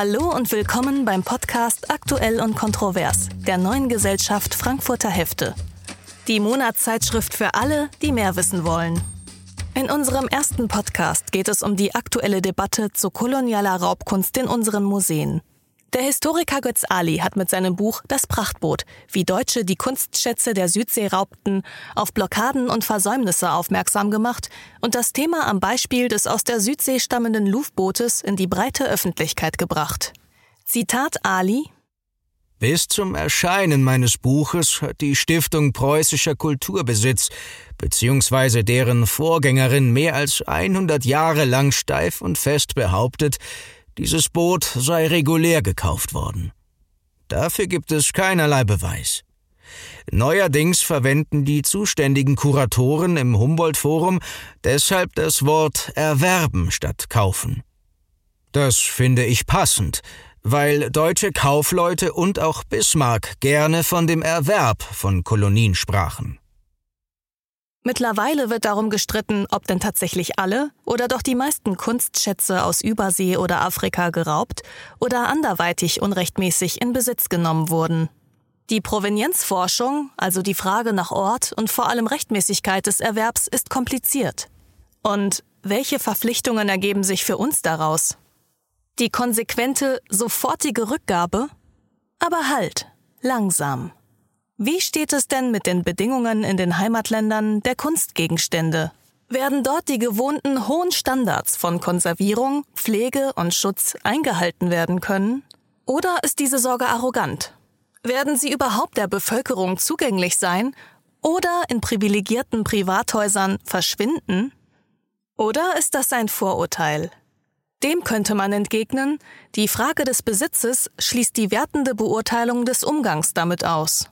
Hallo und willkommen beim Podcast Aktuell und Kontrovers der neuen Gesellschaft Frankfurter Hefte. Die Monatszeitschrift für alle, die mehr wissen wollen. In unserem ersten Podcast geht es um die aktuelle Debatte zu kolonialer Raubkunst in unseren Museen. Der Historiker Götz Ali hat mit seinem Buch Das Prachtboot, wie Deutsche die Kunstschätze der Südsee raubten, auf Blockaden und Versäumnisse aufmerksam gemacht und das Thema am Beispiel des aus der Südsee stammenden Luftbootes in die breite Öffentlichkeit gebracht. Zitat Ali bis zum Erscheinen meines Buches hat die Stiftung Preußischer Kulturbesitz bzw. deren Vorgängerin mehr als 100 Jahre lang steif und fest behauptet, dieses Boot sei regulär gekauft worden. Dafür gibt es keinerlei Beweis. Neuerdings verwenden die zuständigen Kuratoren im Humboldt-Forum deshalb das Wort erwerben statt kaufen. Das finde ich passend, weil deutsche Kaufleute und auch Bismarck gerne von dem Erwerb von Kolonien sprachen. Mittlerweile wird darum gestritten, ob denn tatsächlich alle oder doch die meisten Kunstschätze aus Übersee oder Afrika geraubt oder anderweitig unrechtmäßig in Besitz genommen wurden. Die Provenienzforschung, also die Frage nach Ort und vor allem Rechtmäßigkeit des Erwerbs, ist kompliziert. Und welche Verpflichtungen ergeben sich für uns daraus? Die konsequente, sofortige Rückgabe? Aber halt, langsam. Wie steht es denn mit den Bedingungen in den Heimatländern der Kunstgegenstände? Werden dort die gewohnten hohen Standards von Konservierung, Pflege und Schutz eingehalten werden können? Oder ist diese Sorge arrogant? Werden sie überhaupt der Bevölkerung zugänglich sein oder in privilegierten Privathäusern verschwinden? Oder ist das ein Vorurteil? Dem könnte man entgegnen, die Frage des Besitzes schließt die wertende Beurteilung des Umgangs damit aus.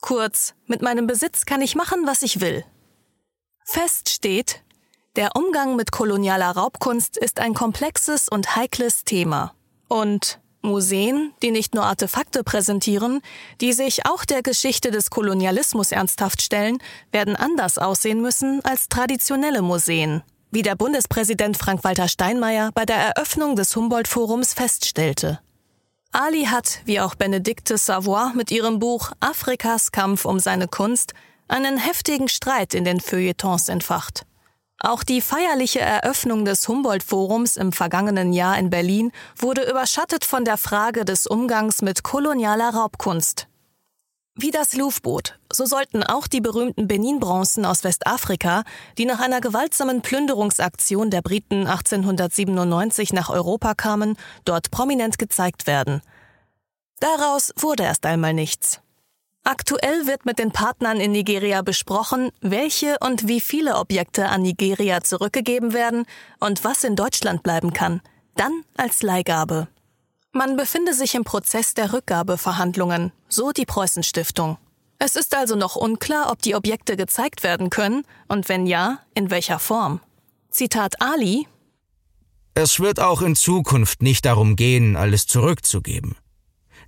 Kurz, mit meinem Besitz kann ich machen, was ich will. Fest steht, der Umgang mit kolonialer Raubkunst ist ein komplexes und heikles Thema. Und Museen, die nicht nur Artefakte präsentieren, die sich auch der Geschichte des Kolonialismus ernsthaft stellen, werden anders aussehen müssen als traditionelle Museen, wie der Bundespräsident Frank-Walter Steinmeier bei der Eröffnung des Humboldt-Forums feststellte. Ali hat, wie auch Benedikte Savoy mit ihrem Buch Afrikas Kampf um seine Kunst, einen heftigen Streit in den Feuilletons entfacht. Auch die feierliche Eröffnung des Humboldt-Forums im vergangenen Jahr in Berlin wurde überschattet von der Frage des Umgangs mit kolonialer Raubkunst. Wie das Louvboot, so sollten auch die berühmten Benin-Bronzen aus Westafrika, die nach einer gewaltsamen Plünderungsaktion der Briten 1897 nach Europa kamen, dort prominent gezeigt werden. Daraus wurde erst einmal nichts. Aktuell wird mit den Partnern in Nigeria besprochen, welche und wie viele Objekte an Nigeria zurückgegeben werden und was in Deutschland bleiben kann, dann als Leihgabe. Man befinde sich im Prozess der Rückgabeverhandlungen, so die Preußen Stiftung. Es ist also noch unklar, ob die Objekte gezeigt werden können und wenn ja, in welcher Form. Zitat Ali Es wird auch in Zukunft nicht darum gehen, alles zurückzugeben.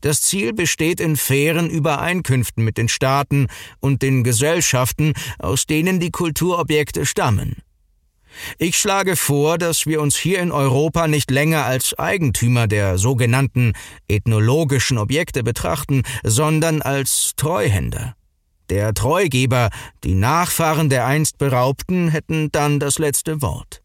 Das Ziel besteht in fairen Übereinkünften mit den Staaten und den Gesellschaften, aus denen die Kulturobjekte stammen. Ich schlage vor, dass wir uns hier in Europa nicht länger als Eigentümer der sogenannten ethnologischen Objekte betrachten, sondern als Treuhänder. Der Treugeber, die Nachfahren der einst Beraubten, hätten dann das letzte Wort.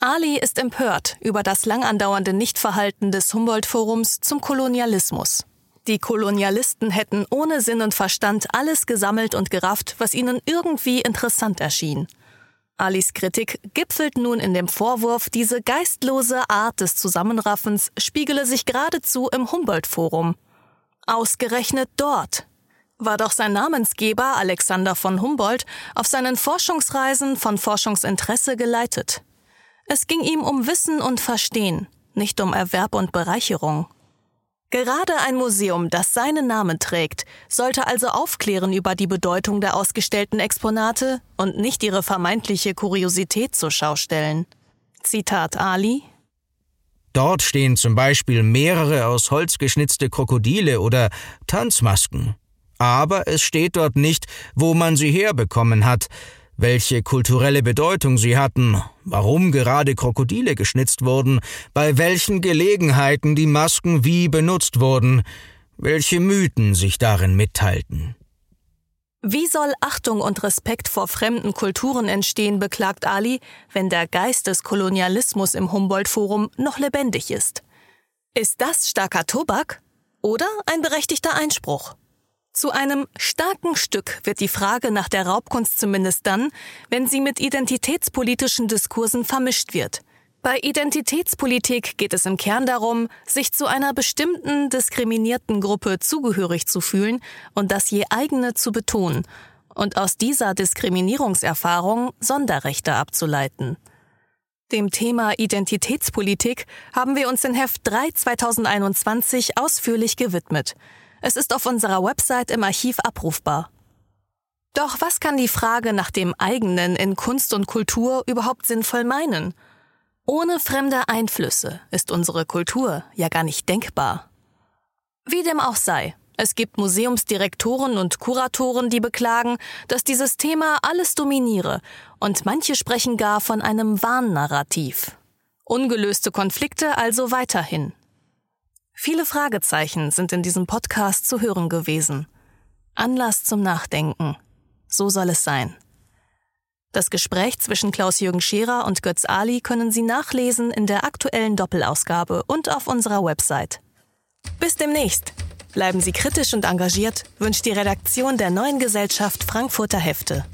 Ali ist empört über das lang andauernde Nichtverhalten des Humboldt-Forums zum Kolonialismus. Die Kolonialisten hätten ohne Sinn und Verstand alles gesammelt und gerafft, was ihnen irgendwie interessant erschien. Alis Kritik gipfelt nun in dem Vorwurf, diese geistlose Art des Zusammenraffens spiegele sich geradezu im Humboldt-Forum. Ausgerechnet dort war doch sein Namensgeber Alexander von Humboldt auf seinen Forschungsreisen von Forschungsinteresse geleitet. Es ging ihm um Wissen und Verstehen, nicht um Erwerb und Bereicherung. Gerade ein Museum, das seinen Namen trägt, sollte also aufklären über die Bedeutung der ausgestellten Exponate und nicht ihre vermeintliche Kuriosität zur Schau stellen. Zitat Ali Dort stehen zum Beispiel mehrere aus Holz geschnitzte Krokodile oder Tanzmasken. Aber es steht dort nicht, wo man sie herbekommen hat. Welche kulturelle Bedeutung sie hatten, warum gerade Krokodile geschnitzt wurden, bei welchen Gelegenheiten die Masken wie benutzt wurden, welche Mythen sich darin mitteilten. Wie soll Achtung und Respekt vor fremden Kulturen entstehen, beklagt Ali, wenn der Geist des Kolonialismus im Humboldt-Forum noch lebendig ist? Ist das starker Tobak oder ein berechtigter Einspruch? Zu einem starken Stück wird die Frage nach der Raubkunst zumindest dann, wenn sie mit identitätspolitischen Diskursen vermischt wird. Bei Identitätspolitik geht es im Kern darum, sich zu einer bestimmten diskriminierten Gruppe zugehörig zu fühlen und das je eigene zu betonen und aus dieser Diskriminierungserfahrung Sonderrechte abzuleiten. Dem Thema Identitätspolitik haben wir uns in Heft 3 2021 ausführlich gewidmet – es ist auf unserer Website im Archiv abrufbar. Doch was kann die Frage nach dem eigenen in Kunst und Kultur überhaupt sinnvoll meinen? Ohne fremde Einflüsse ist unsere Kultur ja gar nicht denkbar. Wie dem auch sei, es gibt Museumsdirektoren und Kuratoren, die beklagen, dass dieses Thema alles dominiere, und manche sprechen gar von einem Warnnarrativ. Ungelöste Konflikte also weiterhin. Viele Fragezeichen sind in diesem Podcast zu hören gewesen. Anlass zum Nachdenken. So soll es sein. Das Gespräch zwischen Klaus-Jürgen Scherer und Götz Ali können Sie nachlesen in der aktuellen Doppelausgabe und auf unserer Website. Bis demnächst. Bleiben Sie kritisch und engagiert, wünscht die Redaktion der neuen Gesellschaft Frankfurter Hefte.